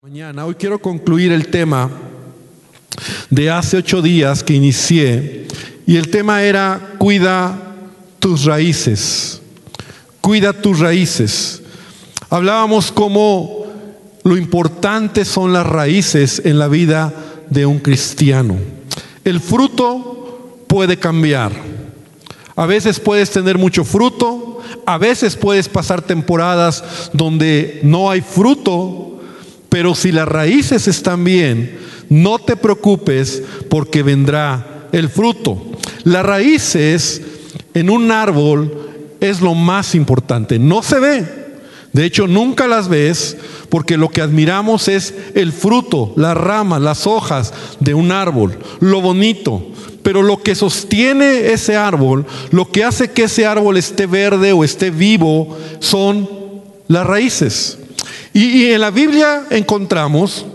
Mañana, hoy quiero concluir el tema de hace ocho días que inicié y el tema era cuida tus raíces, cuida tus raíces. Hablábamos como lo importante son las raíces en la vida de un cristiano. El fruto puede cambiar. A veces puedes tener mucho fruto, a veces puedes pasar temporadas donde no hay fruto, pero si las raíces están bien, no te preocupes porque vendrá el fruto. Las raíces en un árbol es lo más importante. No se ve. De hecho, nunca las ves porque lo que admiramos es el fruto, las ramas, las hojas de un árbol, lo bonito. Pero lo que sostiene ese árbol, lo que hace que ese árbol esté verde o esté vivo, son las raíces. Y, en la Biblia encontramos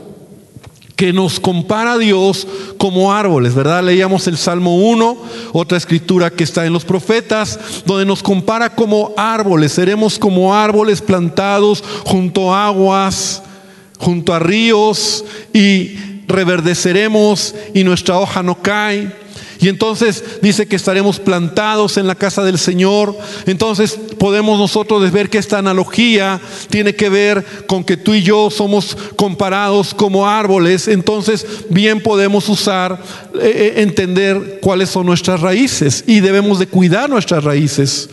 que nos compara a Dios como árboles, ¿verdad? Leíamos el Salmo 1, otra escritura que está en los profetas, donde nos compara como árboles, seremos como árboles plantados junto a aguas, junto a ríos, y reverdeceremos y nuestra hoja no cae. Y entonces dice que estaremos plantados en la casa del Señor. Entonces podemos nosotros ver que esta analogía tiene que ver con que tú y yo somos comparados como árboles. Entonces bien podemos usar, eh, eh, entender cuáles son nuestras raíces y debemos de cuidar nuestras raíces.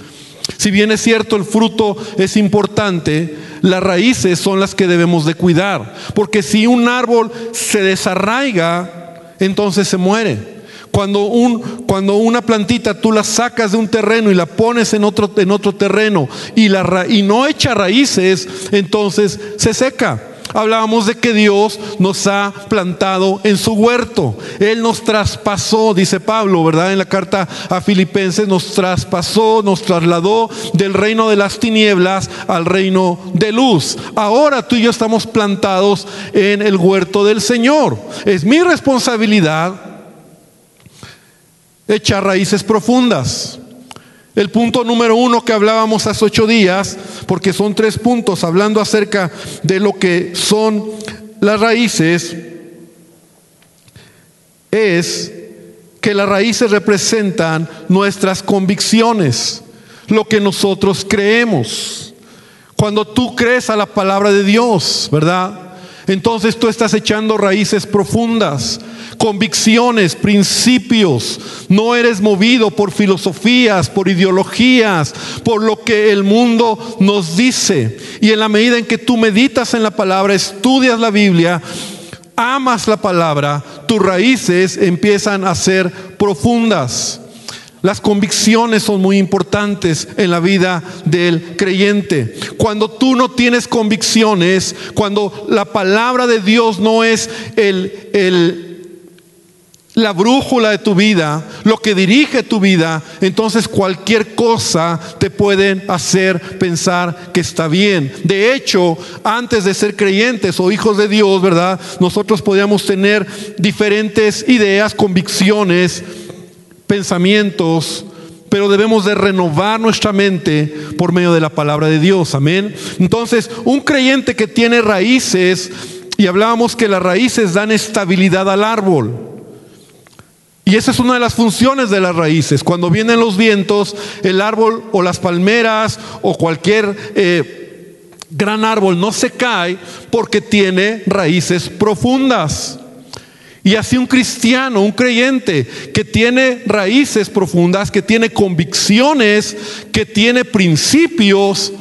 Si bien es cierto el fruto es importante, las raíces son las que debemos de cuidar. Porque si un árbol se desarraiga, entonces se muere. Cuando, un, cuando una plantita tú la sacas de un terreno y la pones en otro, en otro terreno y, la, y no echa raíces, entonces se seca. Hablábamos de que Dios nos ha plantado en su huerto. Él nos traspasó, dice Pablo, ¿verdad? En la carta a Filipenses nos traspasó, nos trasladó del reino de las tinieblas al reino de luz. Ahora tú y yo estamos plantados en el huerto del Señor. Es mi responsabilidad echar raíces profundas. El punto número uno que hablábamos hace ocho días, porque son tres puntos hablando acerca de lo que son las raíces, es que las raíces representan nuestras convicciones, lo que nosotros creemos. Cuando tú crees a la palabra de Dios, ¿verdad? Entonces tú estás echando raíces profundas, convicciones, principios. No eres movido por filosofías, por ideologías, por lo que el mundo nos dice. Y en la medida en que tú meditas en la palabra, estudias la Biblia, amas la palabra, tus raíces empiezan a ser profundas. Las convicciones son muy importantes en la vida del creyente. Cuando tú no tienes convicciones, cuando la palabra de Dios no es el, la brújula de tu vida, lo que dirige tu vida, entonces cualquier cosa te puede hacer pensar que está bien. De hecho, antes de ser creyentes o hijos de Dios, ¿verdad? Nosotros podíamos tener diferentes ideas, convicciones, pensamientos, pero debemos de renovar nuestra mente por medio de la palabra de Dios. Amén. Entonces, un creyente que tiene raíces, y hablábamos que las raíces dan estabilidad al árbol. Y esa es una de las funciones de las raíces. Cuando vienen los vientos, el árbol o las palmeras o cualquier eh, gran árbol no se cae porque tiene raíces profundas. Y así un cristiano, un creyente que tiene raíces profundas, que tiene convicciones, que tiene principios,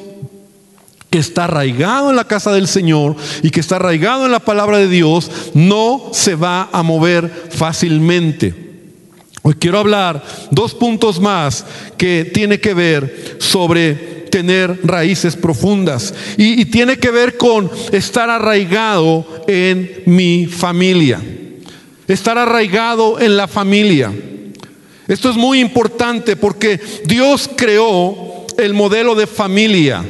que está arraigado en la casa del Señor y que está arraigado en la palabra de Dios, no se va a mover fácilmente. Hoy quiero hablar dos puntos más que tiene que ver sobre tener raíces profundas y, y tiene que ver con estar arraigado en mi familia estar arraigado en la familia. Esto es muy importante porque Dios creó el modelo de familia.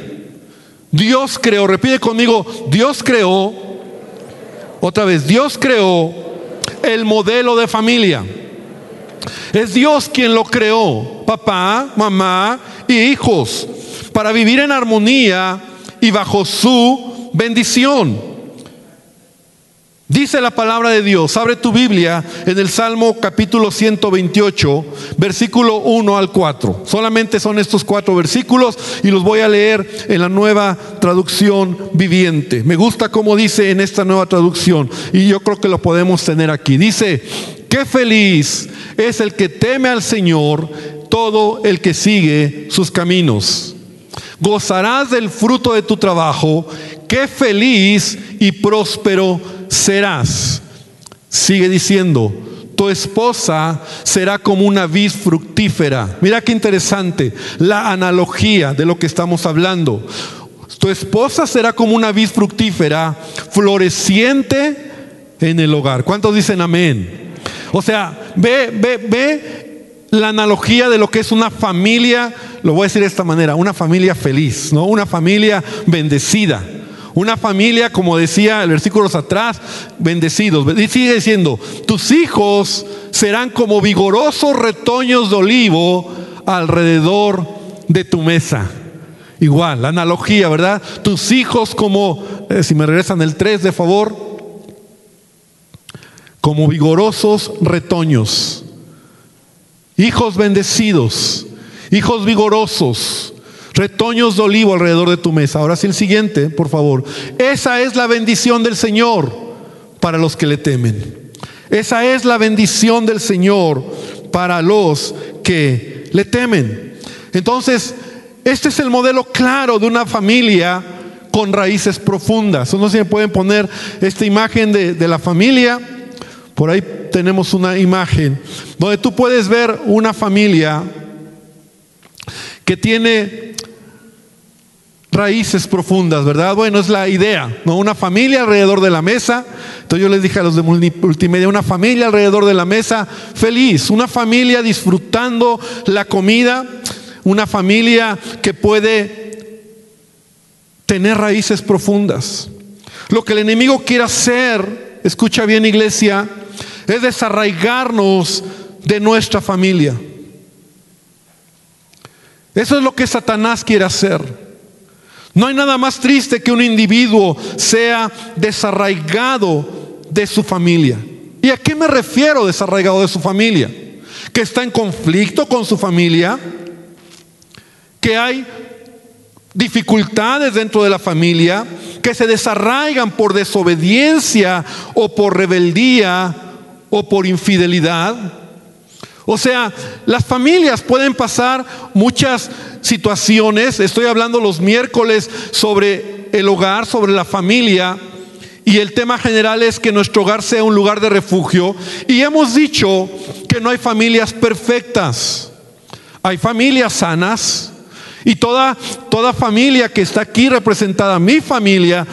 Dios creó, repite conmigo, Dios creó, otra vez, Dios creó el modelo de familia. Es Dios quien lo creó, papá, mamá y hijos, para vivir en armonía y bajo su bendición. Dice la palabra de Dios, abre tu Biblia en el Salmo capítulo 128, versículo 1 al 4. Solamente son estos cuatro versículos y los voy a leer en la nueva traducción viviente. Me gusta cómo dice en esta nueva traducción y yo creo que lo podemos tener aquí. Dice, qué feliz es el que teme al Señor, todo el que sigue sus caminos. Gozarás del fruto de tu trabajo, qué feliz y próspero serás. Sigue diciendo, tu esposa será como una vid fructífera. Mira qué interesante la analogía de lo que estamos hablando. Tu esposa será como una vid fructífera, floreciente en el hogar. ¿Cuántos dicen amén? O sea, ve, ve, ve la analogía de lo que es una familia, lo voy a decir de esta manera, una familia feliz, ¿no? Una familia bendecida. Una familia, como decía el versículo atrás, bendecidos. Y sigue diciendo, tus hijos serán como vigorosos retoños de olivo alrededor de tu mesa. Igual, la analogía, ¿verdad? Tus hijos como, eh, si me regresan el 3 de favor, como vigorosos retoños. Hijos bendecidos, hijos vigorosos, retoños de olivo alrededor de tu mesa. Ahora sí el siguiente, por favor. Esa es la bendición del Señor para los que le temen. Esa es la bendición del Señor para los que le temen. Entonces, este es el modelo claro de una familia con raíces profundas. No si pueden poner esta imagen de, de la familia. Por ahí tenemos una imagen donde tú puedes ver una familia que tiene raíces profundas, ¿verdad? Bueno, es la idea, ¿no? Una familia alrededor de la mesa. Entonces yo les dije a los de multimedia, una familia alrededor de la mesa feliz, una familia disfrutando la comida, una familia que puede tener raíces profundas. Lo que el enemigo quiere hacer, escucha bien iglesia, es desarraigarnos de nuestra familia. Eso es lo que Satanás quiere hacer. No hay nada más triste que un individuo sea desarraigado de su familia. ¿Y a qué me refiero desarraigado de su familia? Que está en conflicto con su familia, que hay dificultades dentro de la familia, que se desarraigan por desobediencia o por rebeldía o por infidelidad. O sea, las familias pueden pasar muchas situaciones. Estoy hablando los miércoles sobre el hogar, sobre la familia. Y el tema general es que nuestro hogar sea un lugar de refugio. Y hemos dicho que no hay familias perfectas. Hay familias sanas. Y toda, toda familia que está aquí representada, mi familia,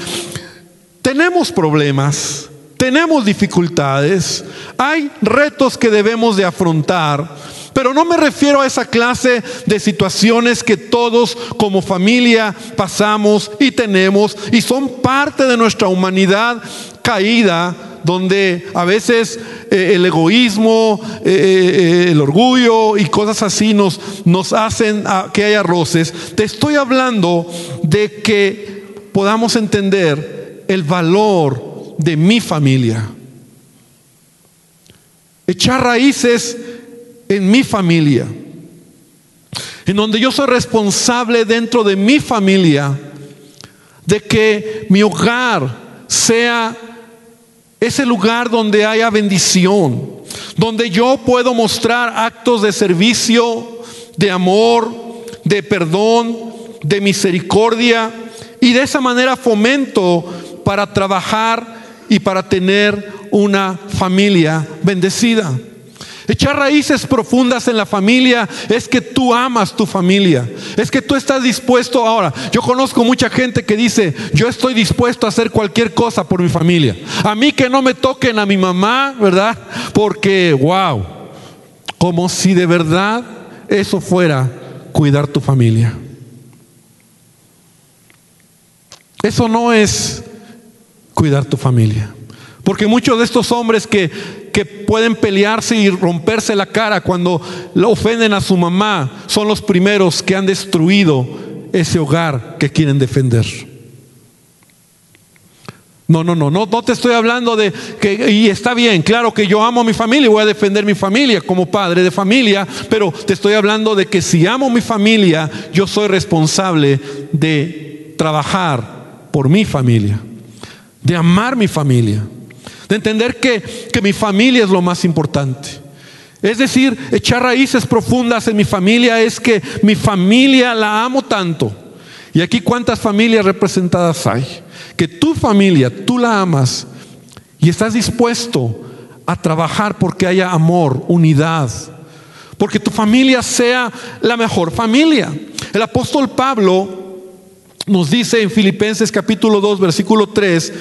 tenemos problemas tenemos dificultades, hay retos que debemos de afrontar, pero no me refiero a esa clase de situaciones que todos como familia pasamos y tenemos y son parte de nuestra humanidad caída, donde a veces eh, el egoísmo, eh, eh, el orgullo y cosas así nos, nos hacen que haya roces. Te estoy hablando de que podamos entender el valor de mi familia. Echar raíces en mi familia. En donde yo soy responsable dentro de mi familia de que mi hogar sea ese lugar donde haya bendición, donde yo puedo mostrar actos de servicio, de amor, de perdón, de misericordia, y de esa manera fomento para trabajar y para tener una familia bendecida. Echar raíces profundas en la familia es que tú amas tu familia. Es que tú estás dispuesto ahora. Yo conozco mucha gente que dice, yo estoy dispuesto a hacer cualquier cosa por mi familia. A mí que no me toquen a mi mamá, ¿verdad? Porque, wow, como si de verdad eso fuera cuidar tu familia. Eso no es cuidar tu familia. Porque muchos de estos hombres que, que pueden pelearse y romperse la cara cuando ofenden a su mamá son los primeros que han destruido ese hogar que quieren defender. No, no, no, no, no te estoy hablando de que, y está bien, claro que yo amo a mi familia y voy a defender mi familia como padre de familia, pero te estoy hablando de que si amo mi familia, yo soy responsable de trabajar por mi familia, de amar mi familia, de entender que, que mi familia es lo más importante. Es decir, echar raíces profundas en mi familia es que mi familia la amo tanto. Y aquí cuántas familias representadas hay que tu familia, tú la amas y estás dispuesto a trabajar porque haya amor, unidad, porque tu familia sea la mejor familia. El apóstol Pablo nos dice en Filipenses capítulo 2, versículo 3,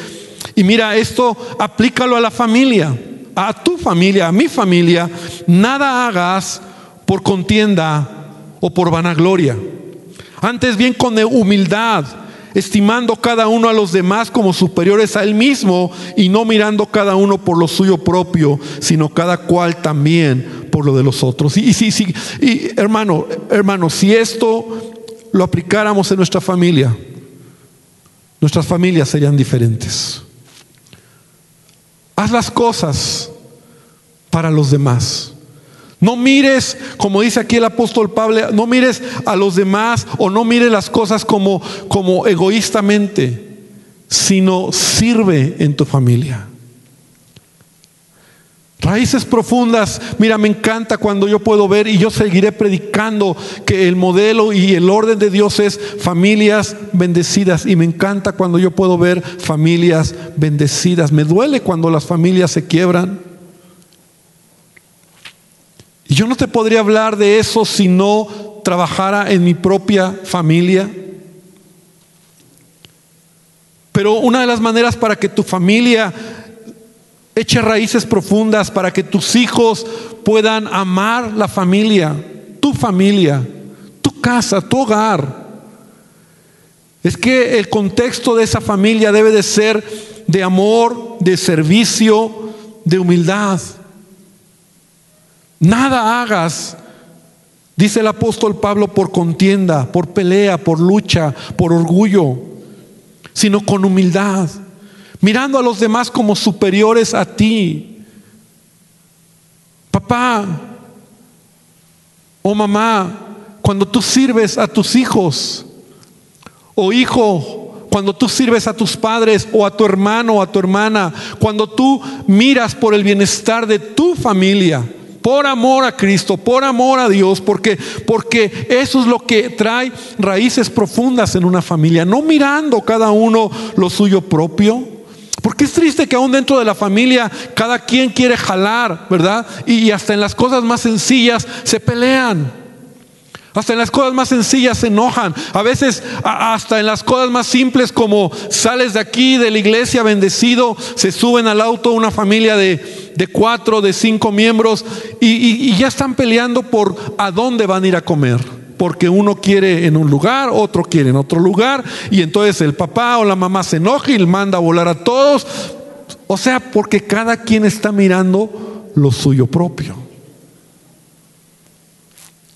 y mira, esto aplícalo a la familia, a tu familia, a mi familia, nada hagas por contienda o por vanagloria. Antes bien con humildad estimando cada uno a los demás como superiores a él mismo y no mirando cada uno por lo suyo propio, sino cada cual también por lo de los otros. Y, sí, sí, y hermano, hermano, si esto lo aplicáramos en nuestra familia, nuestras familias serían diferentes. Haz las cosas para los demás. No mires, como dice aquí el apóstol Pablo, no mires a los demás o no mires las cosas como, como egoístamente, sino sirve en tu familia. Raíces profundas, mira, me encanta cuando yo puedo ver y yo seguiré predicando que el modelo y el orden de Dios es familias bendecidas y me encanta cuando yo puedo ver familias bendecidas. Me duele cuando las familias se quiebran. Y yo no te podría hablar de eso si no trabajara en mi propia familia. Pero una de las maneras para que tu familia eche raíces profundas, para que tus hijos puedan amar la familia, tu familia, tu casa, tu hogar, es que el contexto de esa familia debe de ser de amor, de servicio, de humildad. Nada hagas, dice el apóstol Pablo, por contienda, por pelea, por lucha, por orgullo, sino con humildad, mirando a los demás como superiores a ti. Papá o mamá, cuando tú sirves a tus hijos, o hijo, cuando tú sirves a tus padres o a tu hermano o a tu hermana, cuando tú miras por el bienestar de tu familia, por amor a Cristo, por amor a Dios, porque, porque eso es lo que trae raíces profundas en una familia, no mirando cada uno lo suyo propio. Porque es triste que aún dentro de la familia cada quien quiere jalar, ¿verdad? Y, hasta en las cosas más sencillas se pelean. Hasta en las cosas más sencillas se enojan. A veces hasta en las cosas más simples como sales de aquí de la iglesia bendecido, se suben al auto una familia de, de cuatro, de cinco miembros y, y ya están peleando por a dónde van a ir a comer porque uno quiere en un lugar, otro quiere en otro lugar, y entonces el papá o la mamá se enoja y manda a volar a todos. O sea, porque cada quien está mirando lo suyo propio.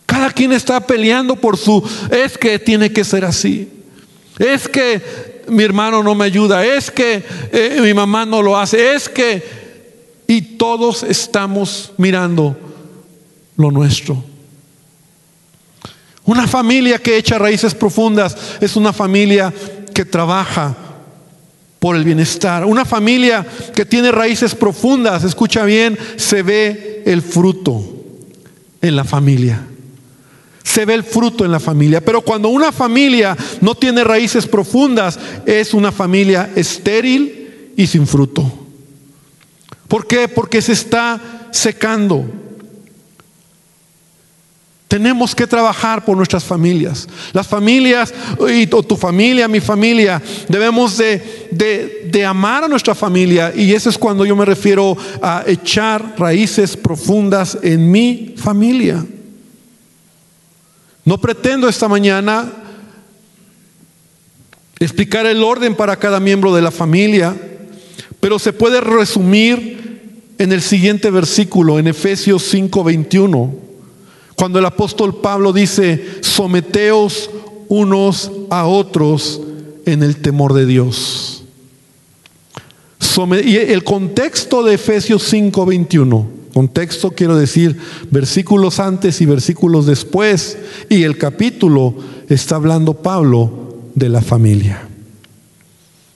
Cada quien está peleando por su, es que tiene que ser así. Es que mi hermano no me ayuda, es que eh, mi mamá no lo hace, es que... Y todos estamos mirando lo nuestro. Una familia que echa raíces profundas es una familia que trabaja por el bienestar. Una familia que tiene raíces profundas, escucha bien, se ve el fruto en la familia se ve el fruto en la familia. Pero cuando una familia no tiene raíces profundas, es una familia estéril y sin fruto. ¿Por qué? Porque se está secando. Tenemos que trabajar por nuestras familias. Las familias, y tu familia, mi familia, debemos de, de, de, amar a nuestra familia. Y eso es cuando yo me refiero a echar raíces profundas en mi familia. No pretendo esta mañana explicar el orden para cada miembro de la familia, pero se puede resumir en el siguiente versículo, en Efesios 5:21, cuando el apóstol Pablo dice, someteos unos a otros en el temor de Dios. Y el contexto de Efesios 5, 21, contexto quiero decir versículos antes y versículos después, y el capítulo está hablando Pablo de la familia.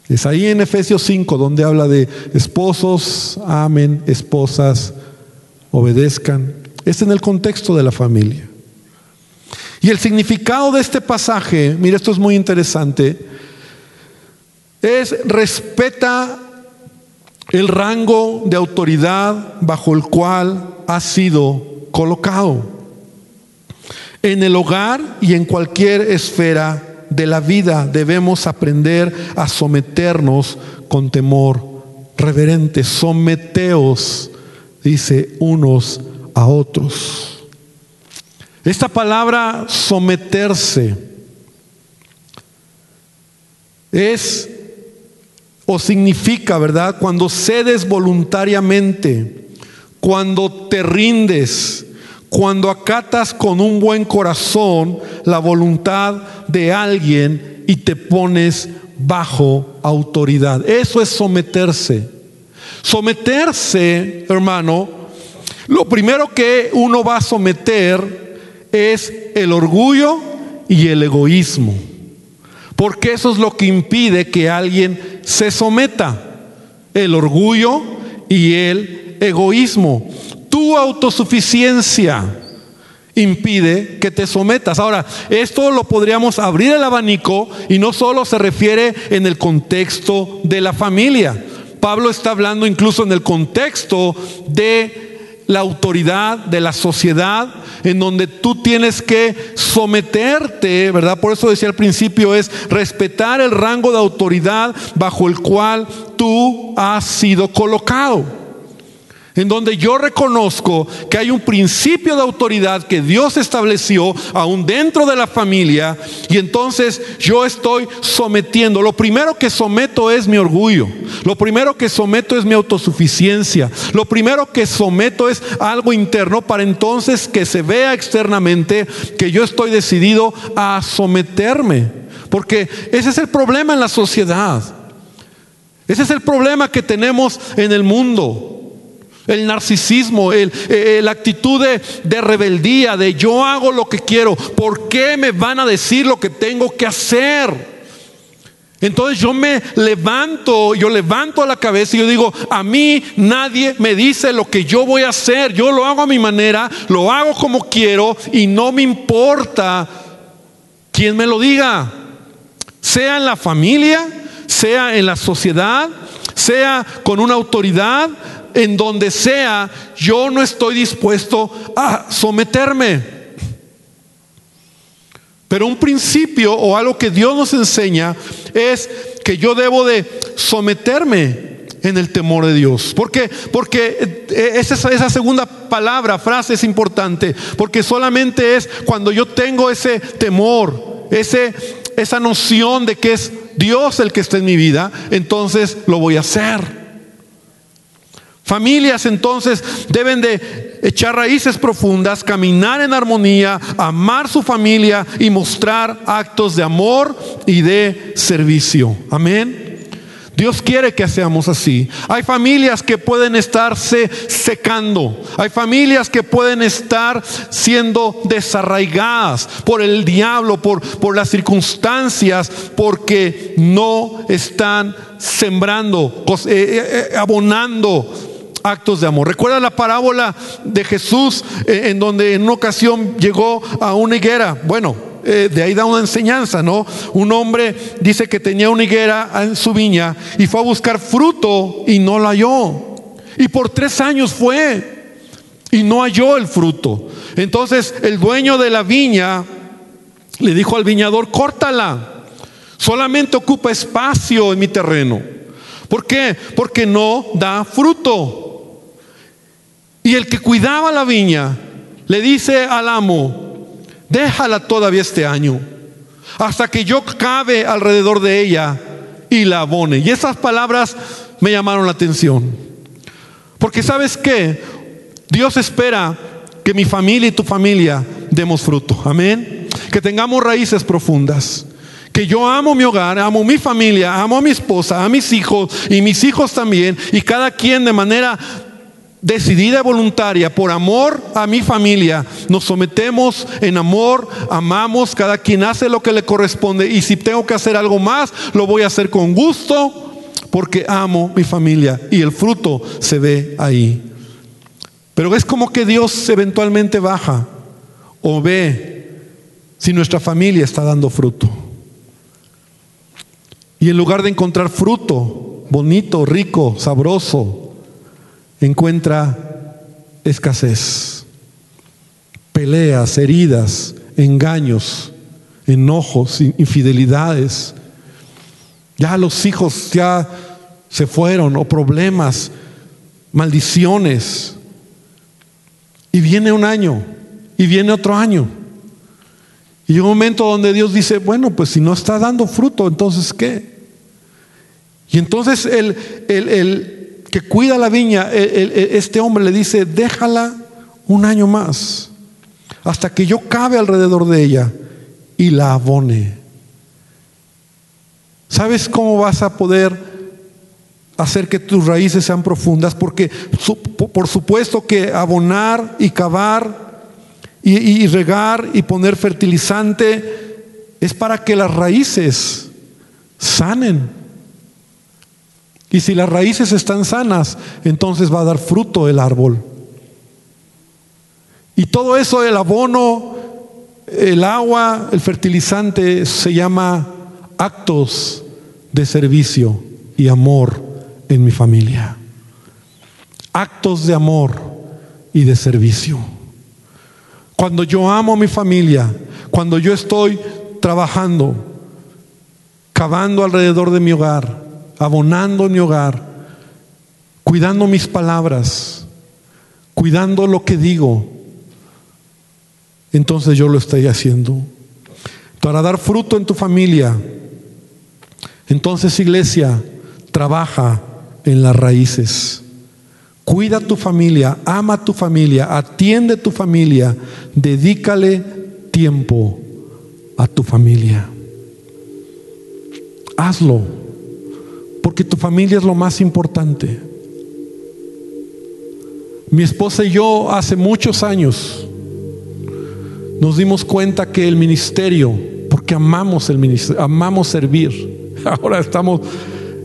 Es ahí en Efesios 5 donde habla de esposos, amen, esposas, obedezcan. Es en el contexto de la familia. Y el significado de este pasaje, mira, esto es muy interesante, es respeta el rango de autoridad bajo el cual ha sido colocado en el hogar y en cualquier esfera de la vida debemos aprender a someternos con temor reverente. Someteos, dice, unos a otros. Esta palabra someterse es o significa, ¿verdad? Cuando cedes voluntariamente, cuando te rindes, cuando acatas con un buen corazón la voluntad de alguien y te pones bajo autoridad. Eso es someterse. Someterse, hermano, lo primero que uno va a someter es el orgullo y el egoísmo. Porque eso es lo que impide que alguien se someta. El orgullo y el egoísmo tu autosuficiencia impide que te sometas. Ahora, esto lo podríamos abrir el abanico y no solo se refiere en el contexto de la familia. Pablo está hablando incluso en el contexto de la autoridad de la sociedad, en donde tú tienes que someterte, ¿verdad? Por eso decía al principio es respetar el rango de autoridad bajo el cual tú has sido colocado en donde yo reconozco que hay un principio de autoridad que Dios estableció aún dentro de la familia y entonces yo estoy sometiendo. Lo primero que someto es mi orgullo, lo primero que someto es mi autosuficiencia, lo primero que someto es algo interno para entonces que se vea externamente que yo estoy decidido a someterme, porque ese es el problema en la sociedad. Ese es el problema que tenemos en el mundo. El narcisismo, eh, la actitud de, rebeldía, de yo hago lo que quiero, ¿por qué me van a decir lo que tengo que hacer? Entonces yo me levanto, yo levanto la cabeza y yo digo, a mí nadie me dice lo que yo voy a hacer, yo lo hago a mi manera, lo hago como quiero y no me importa quién me lo diga, sea en la familia, sea en la sociedad, sea con una autoridad, en donde sea, yo no estoy dispuesto a someterme. Pero un principio o algo que Dios nos enseña es que yo debo de someterme en el temor de Dios. ¿Por qué? Porque eh, esa, esa segunda palabra, frase es importante, porque solamente es cuando yo tengo ese temor, ese, esa noción de que es Dios el que está en mi vida, entonces lo voy a hacer. Familias entonces deben de echar raíces profundas, caminar en armonía, amar su familia y mostrar actos de amor y de servicio. Amén. Dios quiere que seamos así. Hay familias que pueden estarse secando. Hay familias que pueden estar siendo desarraigadas por el diablo, por, por las circunstancias, porque no están sembrando, eh, eh, eh, abonando actos de amor. ¿Recuerda la parábola de Jesús eh, en donde en una ocasión llegó a una higuera? Bueno, eh, de ahí da una enseñanza, ¿no? Un hombre dice que tenía una higuera en su viña y fue a buscar fruto y no la halló. Y por tres años fue y no halló el fruto. Entonces el dueño de la viña le dijo al viñador, córtala, solamente ocupa espacio en mi terreno. ¿Por qué? Porque no da fruto. Y el que cuidaba la viña le dice al amo, déjala todavía este año, hasta que yo cabe alrededor de ella y la abone. Y esas palabras me llamaron la atención. Porque sabes qué, Dios espera que mi familia y tu familia demos fruto. Amén. Que tengamos raíces profundas Que yo amo mi hogar, amo mi familia, amo a mi esposa, a mis hijos y mis hijos también. Y cada quien de manera decidida y voluntaria, por amor a mi familia, nos sometemos en amor, amamos, cada quien hace lo que le corresponde. Y si tengo que hacer algo más, lo voy a hacer con gusto porque amo mi familia. Y el fruto se ve ahí. Pero es como que Dios eventualmente baja o ve si nuestra familia está dando fruto. Y en lugar de encontrar fruto bonito, rico, sabroso, encuentra escasez, peleas, heridas, engaños, enojos, infidelidades. Ya los hijos ya se fueron o problemas, maldiciones. Y viene un año y viene otro año. Y un momento donde Dios dice, bueno, pues si no está dando fruto, entonces ¿qué? Y entonces el, el, que cuida la viña, este hombre le dice, déjala un año más, hasta que yo cabe alrededor de ella y la abone. ¿Sabes cómo vas a poder hacer que tus raíces sean profundas? Porque por supuesto que abonar y cavar y, regar y poner fertilizante es para que las raíces sanen. Y si las raíces están sanas, entonces va a dar fruto el árbol. Y todo eso, el abono, el agua, el fertilizante, se llama actos de servicio y amor en mi familia. Actos de amor y de servicio. Cuando yo amo a mi familia, cuando yo estoy trabajando, cavando alrededor de mi hogar, abonando mi hogar, cuidando mis palabras, cuidando lo que digo, entonces yo lo estoy haciendo. Para dar fruto en tu familia, entonces iglesia, trabaja en las raíces. Cuida tu familia, ama tu familia, atiende tu familia, dedícale tiempo a tu familia. Hazlo, familia es lo más importante. Mi esposa y yo hace muchos años nos dimos cuenta que el ministerio, porque amamos el ministerio, amamos servir. Ahora estamos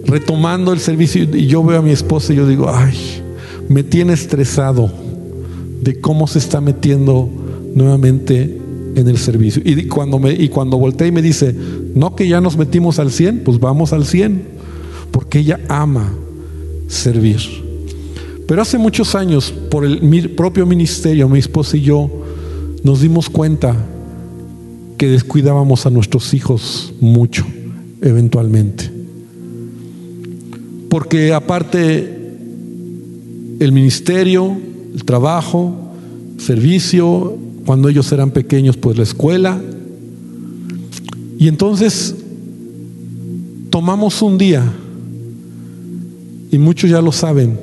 retomando el servicio y yo veo a mi esposa y yo digo, ay, me tiene estresado de cómo se está metiendo nuevamente en el servicio. Y cuando, me, y cuando voltea y me dice, no que ya nos metimos al 100, pues vamos al 100, porque ella ama servir. Pero hace muchos años, por el propio ministerio, mi esposa y yo nos dimos cuenta que descuidábamos a nuestros hijos mucho, eventualmente. Porque aparte el ministerio, el trabajo, servicio, cuando ellos eran pequeños, pues la escuela. Y entonces tomamos un día, y muchos ya lo saben,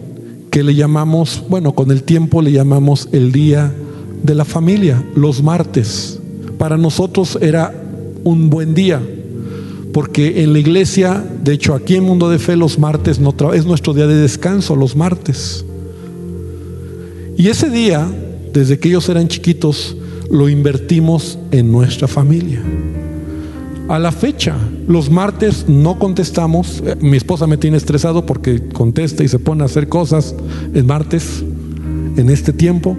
que le llamamos, bueno, con el tiempo le llamamos el día de la familia, los martes. Para nosotros era un buen día, porque en la iglesia, de hecho aquí en Mundo de Fe, los martes no es nuestro día de descanso, los martes. Y ese día, desde que ellos eran chiquitos, lo invertimos en nuestra familia. A la fecha, los martes no contestamos. Eh, mi esposa me tiene estresado porque contesta y se pone a hacer cosas el martes, en este tiempo.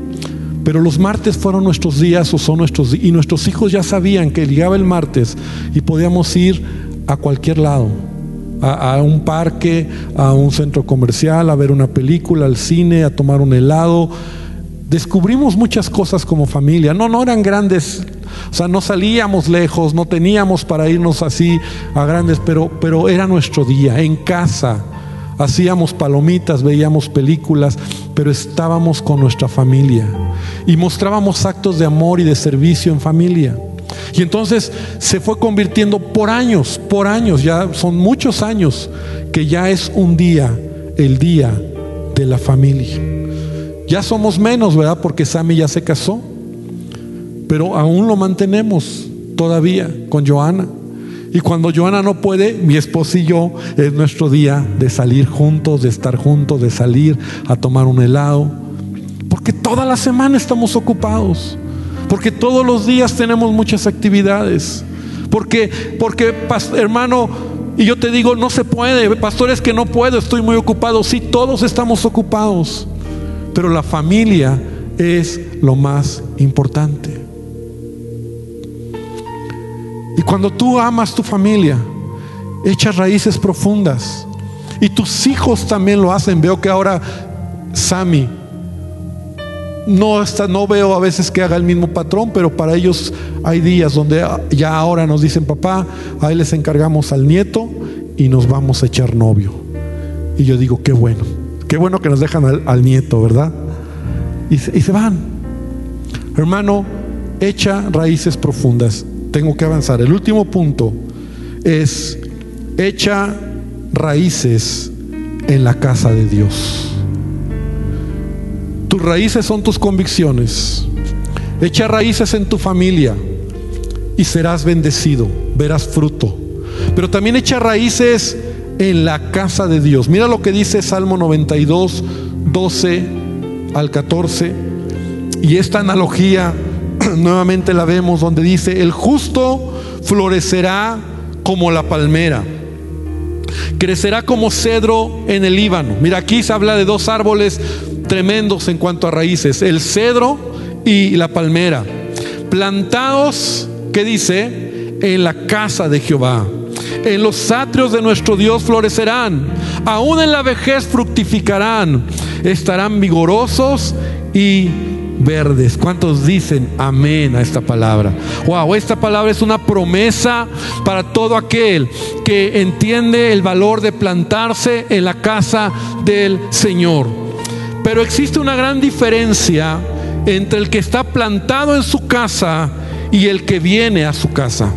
Pero los martes fueron nuestros días o son nuestros. Y nuestros hijos ya sabían que llegaba el martes y podíamos ir a cualquier lado. A, un parque, a un centro comercial, a ver una película, al cine, a tomar un helado, descubrimos muchas cosas como familia. No, no eran grandes, o sea, no salíamos lejos, no teníamos para irnos así a grandes, pero, pero era nuestro día, en casa. Hacíamos palomitas, veíamos películas, pero estábamos con nuestra familia y mostrábamos actos de amor y de servicio en familia. Y entonces se fue convirtiendo por años, por años, ya son muchos años, que ya es un día, el día de la familia. Ya somos menos, ¿verdad? Porque Sammy ya se casó. Pero aún lo mantenemos todavía con Joana. Y cuando Joana no puede, mi esposo y yo es nuestro día de salir juntos, de estar juntos, de salir a tomar un helado. Porque toda la semana estamos ocupados. Porque todos los días tenemos muchas actividades. Porque, porque hermano, y yo te digo, no se puede. Pastores que no puedo, estoy muy ocupado. Sí, todos estamos ocupados. Pero la familia es lo más importante. Y cuando tú amas tu familia, echas raíces profundas. Y tus hijos también lo hacen. Veo que ahora Sammy no, está, no veo a veces que haga el mismo patrón, pero para ellos hay días donde ya ahora nos dicen, papá, ahí les encargamos al nieto y nos vamos a echar novio. Y yo digo, qué bueno, qué bueno que nos dejan al, nieto, ¿verdad? Y se van. Hermano, echa raíces profundas. Tengo que avanzar. El último punto es, echa raíces en la casa de Dios. Tus raíces son tus convicciones. Echa raíces en tu familia y serás bendecido, verás fruto. Pero también echa raíces en la casa de Dios. Mira lo que dice Salmo 92, 12 al 14. Y esta analogía nuevamente la vemos donde dice, el justo florecerá como la palmera, crecerá como cedro en el Líbano. Mira, aquí se habla de dos árboles tremendos en cuanto a raíces, el cedro y la palmera, plantados, ¿qué dice? En la casa de Jehová. En los atrios de nuestro Dios florecerán, aún en la vejez fructificarán, estarán vigorosos y verdes. ¿Cuántos dicen amén a esta palabra? Wow, esta palabra es una promesa para todo aquel que entiende el valor de plantarse en la casa del Señor. Pero existe una gran diferencia entre el que está plantado en su casa y el que viene a su casa.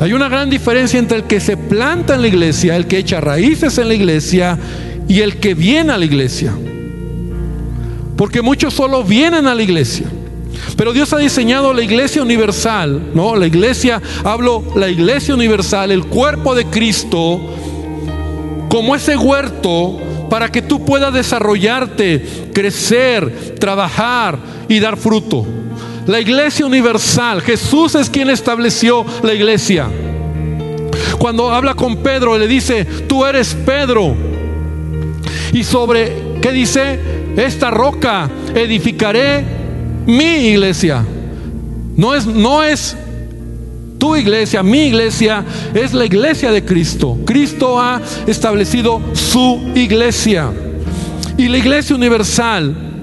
Hay una gran diferencia entre el que se planta en la iglesia, el que echa raíces en la iglesia y el que viene a la iglesia. Porque muchos solo vienen a la iglesia. Pero Dios ha diseñado la iglesia universal, ¿no? La iglesia, hablo, la iglesia universal, el cuerpo de Cristo, como ese huerto para que tú puedas desarrollarte, crecer, trabajar y dar fruto. La iglesia universal, Jesús es quien estableció la iglesia. Cuando habla con Pedro, le dice, tú eres Pedro. Y sobre, ¿qué dice? Esta roca edificaré mi iglesia. No es, no es tu iglesia, mi iglesia, es la iglesia de Cristo. Cristo ha establecido su iglesia. Y la iglesia universal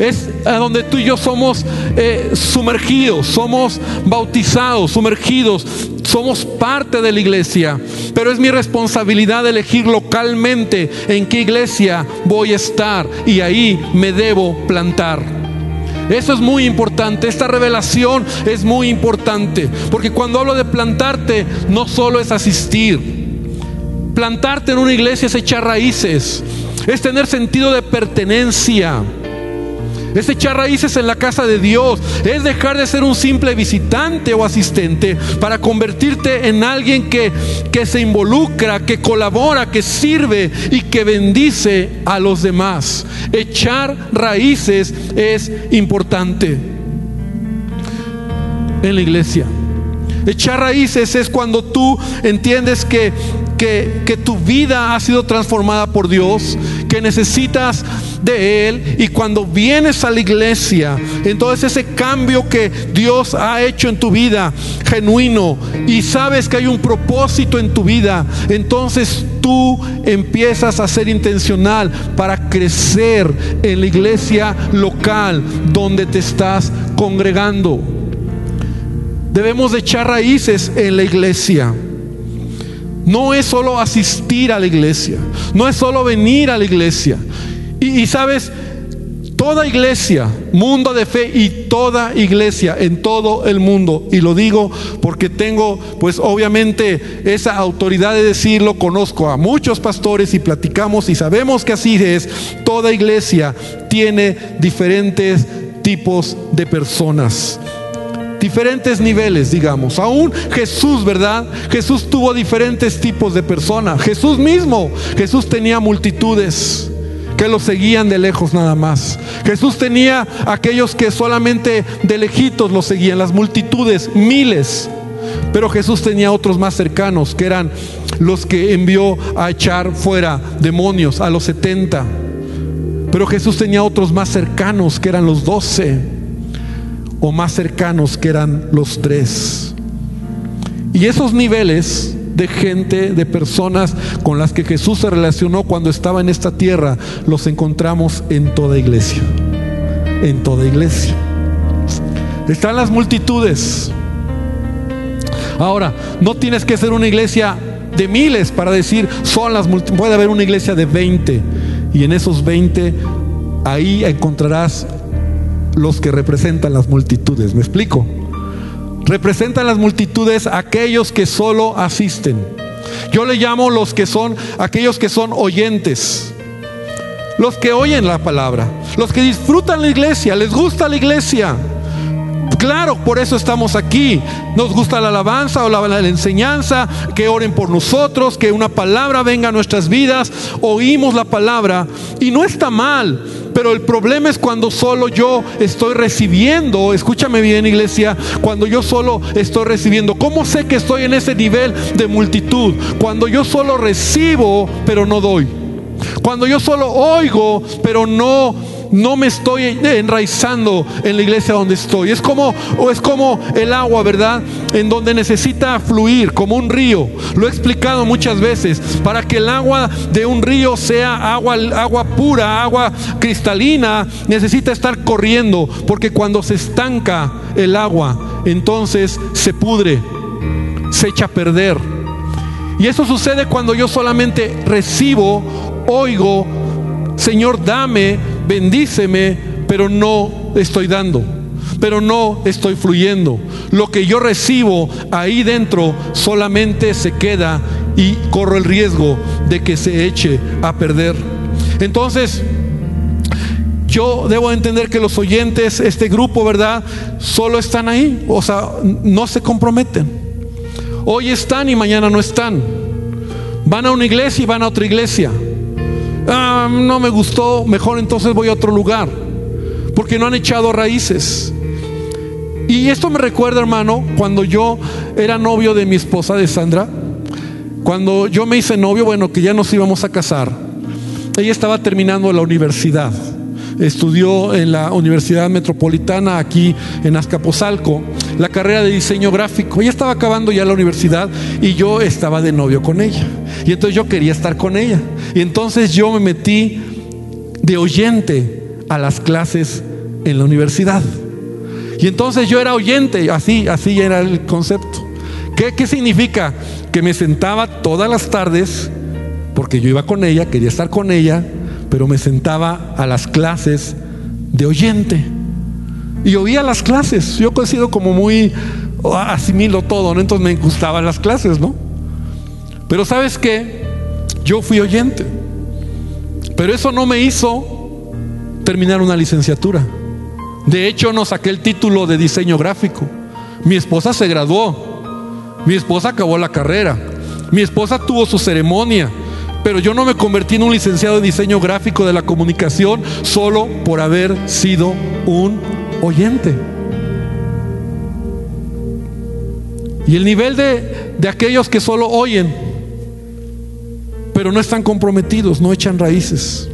es a donde tú y yo somos eh, sumergidos, somos bautizados, sumergidos, somos parte de la iglesia. Pero es mi responsabilidad elegir localmente en qué iglesia voy a estar y ahí me debo plantar. Eso es muy importante. Esta revelación es muy importante. Porque cuando hablo de plantarte, no solo es asistir. Plantarte en una iglesia es echar raíces. Es tener sentido de pertenencia es echar raíces en la casa de Dios, es dejar de ser un simple visitante o asistente para convertirte en alguien que, que se involucra, que colabora, que sirve y que bendice a los demás. Echar raíces es importante en la iglesia. Echar raíces es cuando tú entiendes que, que, tu vida ha sido transformada por Dios, que necesitas de Él y cuando vienes a la iglesia, entonces ese cambio que Dios ha hecho en tu vida, genuino, y sabes que hay un propósito en tu vida, entonces tú empiezas a ser intencional para crecer en la iglesia local donde te estás congregando. Debemos de echar raíces en la iglesia. No es solo asistir a la iglesia, no es solo venir a la iglesia. Y, sabes, toda iglesia, mundo de fe y toda iglesia en todo el mundo, y lo digo porque tengo pues obviamente esa autoridad de decirlo, conozco a muchos pastores y platicamos y sabemos que así es, toda iglesia tiene diferentes tipos de personas. Diferentes niveles, digamos. Aún Jesús, ¿verdad? Jesús tuvo diferentes tipos de personas. Jesús mismo, Jesús tenía multitudes que lo seguían de lejos nada más. Jesús tenía aquellos que solamente de lejitos lo seguían, las multitudes, miles. Pero Jesús tenía otros más cercanos, que eran los que envió a echar fuera demonios a los 70. Pero Jesús tenía otros más cercanos, que eran los 12 o más cercanos que eran los tres. Y esos niveles de gente, de personas con las que Jesús se relacionó cuando estaba en esta tierra, los encontramos en toda iglesia. En toda iglesia. Están las multitudes. Ahora, no tienes que ser una iglesia de miles para decir, son las multitudes. Puede haber una iglesia de 20 y en esos 20 ahí encontrarás los que representan las multitudes. ¿Me explico? Representan las multitudes aquellos que solo asisten. Yo le llamo los que son aquellos que son oyentes. Los que oyen la palabra, los que disfrutan la iglesia, les gusta la iglesia. Claro, por eso estamos aquí. Nos gusta la alabanza o la, la, enseñanza, que oren por nosotros, que una palabra venga a nuestras vidas. Oímos la palabra y no está mal. Pero el problema es cuando solo yo estoy recibiendo, escúchame bien iglesia, cuando yo solo estoy recibiendo. ¿Cómo sé que estoy en ese nivel de multitud? Cuando yo solo recibo, pero no doy. Cuando yo solo oigo, pero no no me estoy enraizando en la iglesia donde estoy. Es como, o es como el agua, ¿verdad? En donde necesita fluir, como un río. Lo he explicado muchas veces. Para que el agua de un río sea agua, agua pura, agua cristalina, necesita estar corriendo. Porque cuando se estanca el agua, entonces se pudre, se echa a perder. Y eso sucede cuando yo solamente recibo, oigo, Señor, dame, bendíceme, pero no estoy dando, pero no estoy fluyendo. Lo que yo recibo ahí dentro solamente se queda y corro el riesgo de que se eche a perder. Entonces, yo debo entender que los oyentes, este grupo, ¿verdad? Solo están ahí, o sea, no se comprometen. Hoy están y mañana no están. Van a una iglesia y van a otra iglesia. No me gustó, mejor entonces voy a otro lugar, porque no han echado raíces. Y esto me recuerda, hermano, cuando yo era novio de mi esposa, de Sandra, cuando yo me hice novio, bueno, que ya nos íbamos a casar, ella estaba terminando la universidad estudió en la Universidad Metropolitana aquí en Azcapotzalco la carrera de diseño gráfico. Ella estaba acabando ya la universidad y yo estaba de novio con ella. Y entonces yo quería estar con ella. Y entonces yo me metí de oyente a las clases en la universidad. Y entonces yo era oyente, así, así era el concepto. ¿Qué, ¿Qué significa? Que me sentaba todas las tardes, porque yo iba con ella, quería estar con ella, pero me sentaba a las clases de oyente. Y oía las clases. Yo he sido como muy asimilo todo, ¿no? Entonces me gustaban las clases, ¿no? Pero ¿sabes qué? Yo fui oyente. Pero eso no me hizo terminar una licenciatura. De hecho, no saqué el título de diseño gráfico. Mi esposa se graduó. Mi esposa acabó la carrera. Mi esposa tuvo su ceremonia. Pero yo no me convertí en un licenciado de diseño gráfico de la comunicación solo por haber sido un oyente. Y el nivel de, de aquellos que solo oyen, pero no están comprometidos, no echan raíces.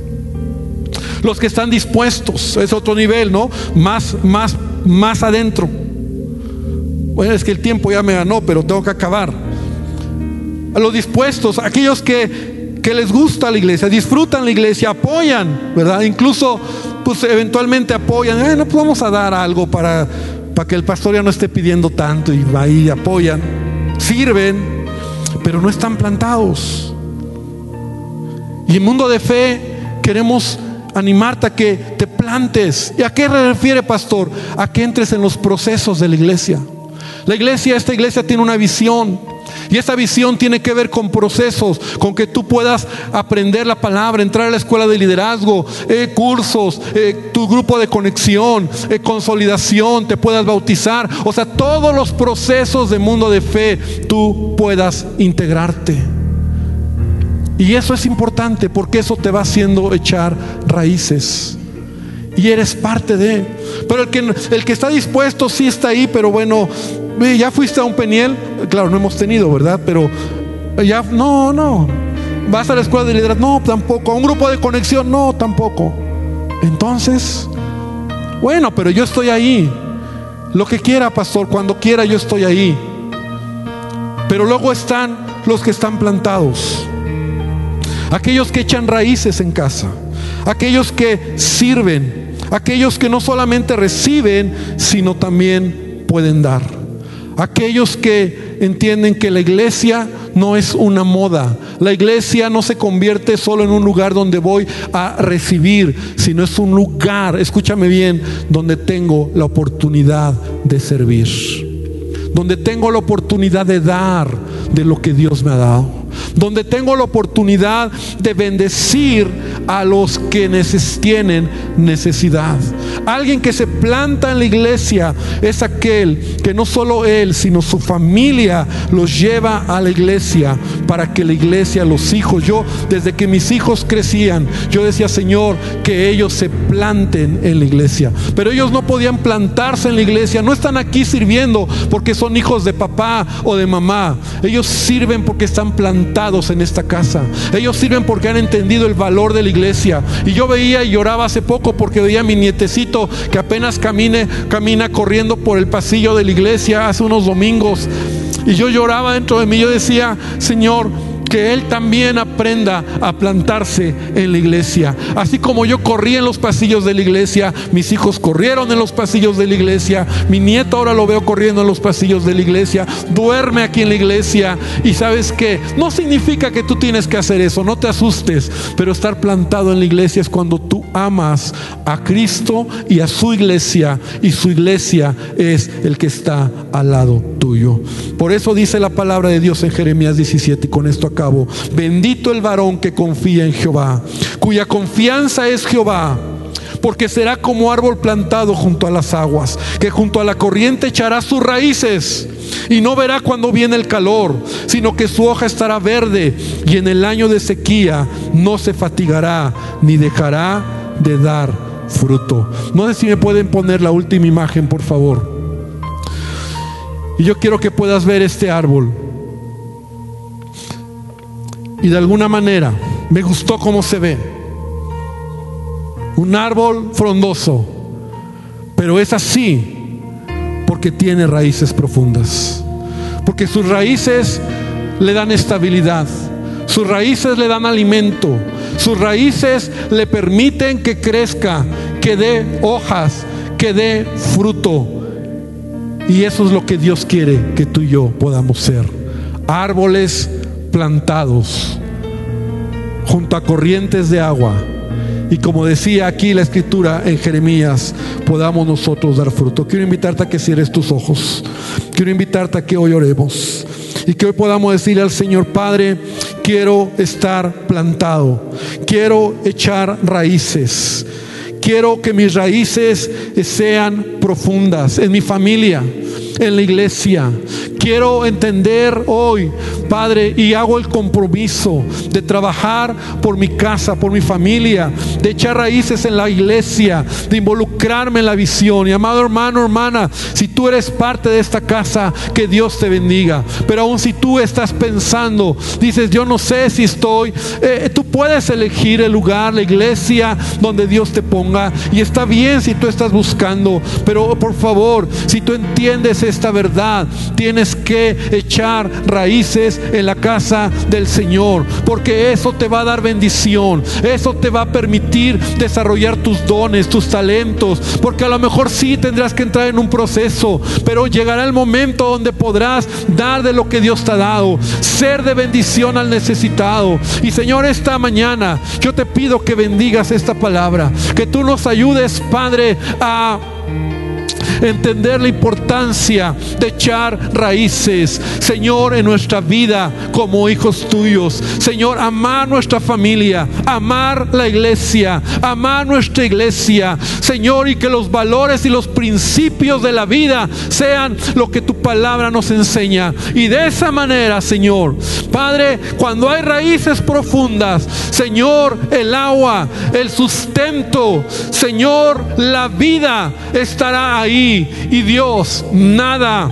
Los que están dispuestos, es otro nivel, ¿no? Más, más, más adentro. Bueno, es que el tiempo ya me ganó, pero tengo que acabar. A los dispuestos, aquellos que que les gusta la iglesia, disfrutan la iglesia, apoyan, ¿verdad? Incluso, pues eventualmente apoyan, eh, no podemos a dar algo para, para que el pastor ya no esté pidiendo tanto y ahí apoyan, sirven, pero no están plantados. Y en mundo de fe queremos animarte a que te plantes. ¿Y a qué refiere, pastor? A que entres en los procesos de la iglesia. La iglesia, esta iglesia tiene una visión. Y esa visión tiene que ver con procesos, con que tú puedas aprender la palabra, entrar a la escuela de liderazgo, eh, cursos, eh, tu grupo de conexión, eh, consolidación, te puedas bautizar. O sea, todos los procesos de mundo de fe, tú puedas integrarte. Y eso es importante porque eso te va haciendo echar raíces. Y eres parte de. Pero el que, el que está dispuesto sí está ahí, pero bueno, ya fuiste a un peniel, claro, no hemos tenido, ¿verdad? Pero ya, no, no. ¿Vas a la escuela de liderazgo? No, tampoco. ¿A un grupo de conexión? No, tampoco. Entonces, bueno, pero yo estoy ahí. Lo que quiera, pastor, cuando quiera yo estoy ahí. Pero luego están los que están plantados. Aquellos que echan raíces en casa. Aquellos que sirven. Aquellos que no solamente reciben, sino también pueden dar. Aquellos que entienden que la iglesia no es una moda. La iglesia no se convierte solo en un lugar donde voy a recibir, sino es un lugar, escúchame bien, donde tengo la oportunidad de servir. Donde tengo la oportunidad de dar de lo que Dios me ha dado donde tengo la oportunidad de bendecir a los que tienen necesidad. Alguien que se planta en la iglesia es aquel que no solo él, sino su familia los lleva a la iglesia para que la iglesia, los hijos, yo desde que mis hijos crecían, yo decía, Señor, que ellos se planten en la iglesia. Pero ellos no podían plantarse en la iglesia, no están aquí sirviendo porque son hijos de papá o de mamá. Ellos sirven porque están plantados en esta casa. Ellos sirven porque han entendido el valor de la iglesia. Y yo veía y lloraba hace poco porque veía a mi nietecito que apenas camine, camina corriendo por el pasillo de la iglesia hace unos domingos. Y yo lloraba dentro de mí. Yo decía, Señor, que él también aprenda a plantarse en la iglesia. Así como yo corrí en los pasillos de la iglesia, mis hijos corrieron en los pasillos de la iglesia, mi nieto ahora lo veo corriendo en los pasillos de la iglesia, duerme aquí en la iglesia y sabes que no significa que tú tienes que hacer eso, no te asustes, pero estar plantado en la iglesia es cuando tú amas a Cristo y a su iglesia y su iglesia es el que está al lado tuyo. Por eso dice la palabra de Dios en Jeremías 17 y con esto cabo. Bendito el varón que confía en Jehová, cuya confianza es Jehová porque será como árbol plantado junto a las aguas, que junto a la corriente echará sus raíces y no verá cuando viene el calor, sino que su hoja estará verde y en el año de sequía no se fatigará ni dejará de dar fruto. No sé si me pueden poner la última imagen, por favor. Y yo quiero que puedas ver este árbol. Y de alguna manera me gustó cómo se ve. Un árbol frondoso, pero es así porque tiene raíces profundas. Porque sus raíces le dan estabilidad, sus raíces le dan alimento, sus raíces le permiten que crezca, que dé hojas, que dé fruto. Y eso es lo que Dios quiere que tú y yo podamos ser. Árboles plantados junto a corrientes de agua. Y como decía aquí la escritura en Jeremías, podamos nosotros dar fruto. Quiero invitarte a que cierres tus ojos. Quiero invitarte a que hoy oremos. Y que hoy podamos decirle al Señor, Padre, quiero estar plantado. Quiero echar raíces. Quiero que mis raíces sean profundas en mi familia, en la iglesia. Quiero entender hoy, Padre, y hago el compromiso de trabajar por mi casa, por mi familia, de echar raíces en la iglesia, de involucrarme en la visión. Y amado hermano, hermana, si tú eres parte de esta casa, que Dios te bendiga. Pero aún si tú estás pensando, dices, yo no sé si estoy, eh, tú puedes elegir el lugar, la iglesia donde Dios te ponga. Y está bien si tú estás buscando, pero por favor, si tú entiendes esta verdad, tienes que echar raíces en la casa del Señor, porque eso te va a dar bendición, eso te va a permitir desarrollar tus dones, tus talentos, porque a lo mejor sí tendrás que entrar en un proceso, pero llegará el momento donde podrás dar de lo que Dios te ha dado, ser de bendición al necesitado. Y Señor, esta mañana yo te pido que bendigas esta palabra, que tú nos ayudes, Padre, a entender la importancia de echar raíces, Señor, en nuestra vida como hijos tuyos. Señor, amar nuestra familia, amar la iglesia, amar nuestra iglesia, Señor, y que los valores y los principios de la vida sean lo que tu palabra nos enseña. Y de esa manera, Señor, Padre, cuando hay raíces profundas, Señor, el agua, el sustento, Señor, la vida estará ahí. Y Dios, nada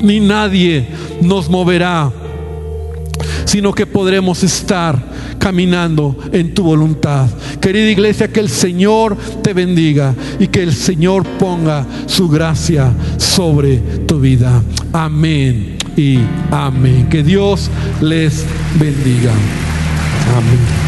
ni nadie nos moverá, sino que podremos estar caminando en tu voluntad. Querida iglesia, que el Señor te bendiga y que el Señor ponga su gracia sobre tu vida. Amén y amén. Que Dios les bendiga. Amén.